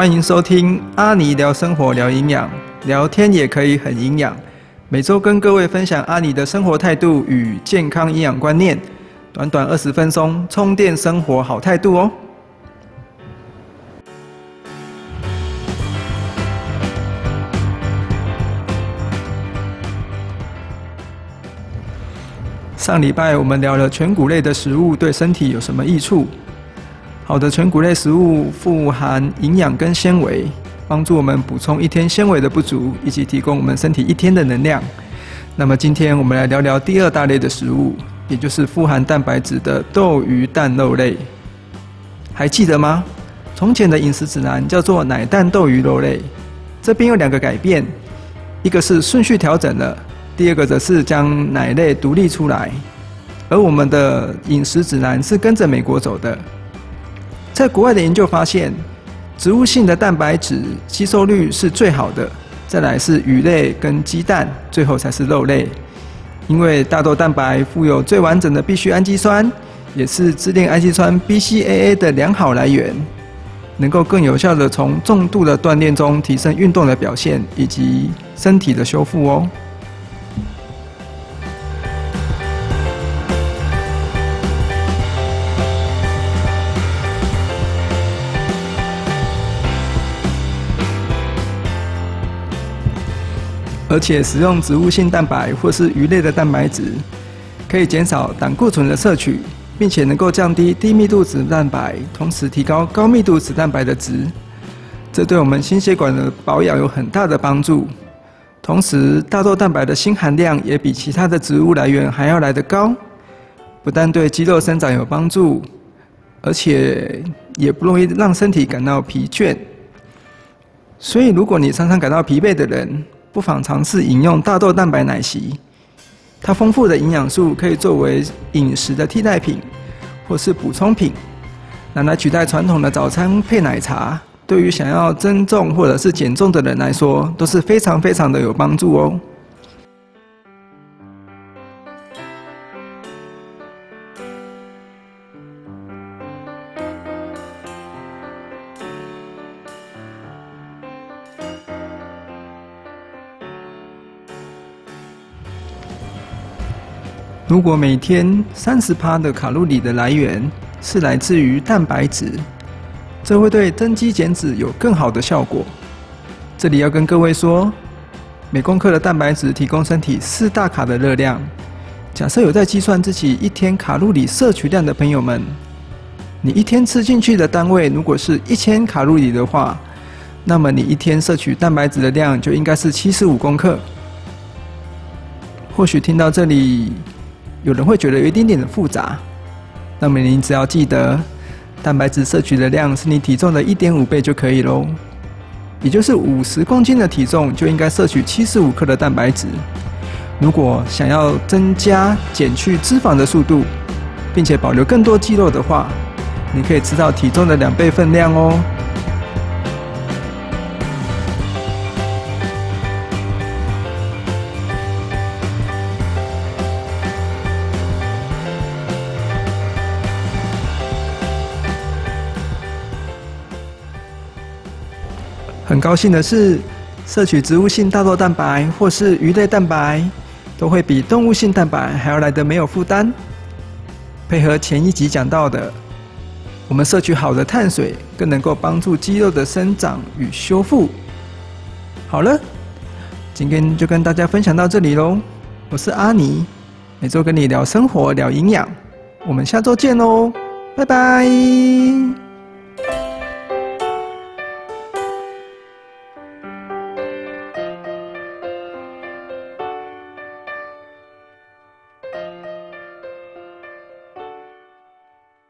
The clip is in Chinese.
欢迎收听阿尼聊生活聊营养，聊天也可以很营养。每周跟各位分享阿尼的生活态度与健康营养观念，短短二十分钟，充电生活好态度哦。上礼拜我们聊了全谷类的食物对身体有什么益处。好的全谷类食物富含营养跟纤维，帮助我们补充一天纤维的不足，以及提供我们身体一天的能量。那么今天我们来聊聊第二大类的食物，也就是富含蛋白质的豆鱼蛋肉类。还记得吗？从前的饮食指南叫做奶蛋豆鱼肉类，这边有两个改变，一个是顺序调整了，第二个则是将奶类独立出来。而我们的饮食指南是跟着美国走的。在国外的研究发现，植物性的蛋白质吸收率是最好的，再来是鱼类跟鸡蛋，最后才是肉类。因为大豆蛋白富有最完整的必需氨基酸，也是自链氨基酸 BCAA 的良好来源，能够更有效的从重度的锻炼中提升运动的表现以及身体的修复哦。而且使用植物性蛋白或是鱼类的蛋白质，可以减少胆固醇的摄取，并且能够降低低密度脂蛋白，同时提高高密度脂蛋白的值。这对我们心血管的保养有很大的帮助。同时，大豆蛋白的锌含量也比其他的植物来源还要来得高，不但对肌肉生长有帮助，而且也不容易让身体感到疲倦。所以，如果你常常感到疲惫的人，不妨尝试饮用大豆蛋白奶昔，它丰富的营养素可以作为饮食的替代品，或是补充品，拿来取代传统的早餐配奶茶。对于想要增重或者是减重的人来说，都是非常非常的有帮助哦。如果每天三十趴的卡路里的来源是来自于蛋白质，这会对增肌减脂有更好的效果。这里要跟各位说，每公克的蛋白质提供身体四大卡的热量。假设有在计算自己一天卡路里摄取量的朋友们，你一天吃进去的单位如果是一千卡路里的话，那么你一天摄取蛋白质的量就应该是七十五公克。或许听到这里。有人会觉得有一点点的复杂，那么您只要记得，蛋白质摄取的量是你体重的一点五倍就可以喽。也就是五十公斤的体重就应该摄取七十五克的蛋白质。如果想要增加减去脂肪的速度，并且保留更多肌肉的话，你可以吃到体重的两倍分量哦。很高兴的是，摄取植物性大豆蛋白或是鱼类蛋白，都会比动物性蛋白还要来得没有负担。配合前一集讲到的，我们摄取好的碳水，更能够帮助肌肉的生长与修复。好了，今天就跟大家分享到这里喽。我是阿尼，每周跟你聊生活、聊营养，我们下周见喽，拜拜。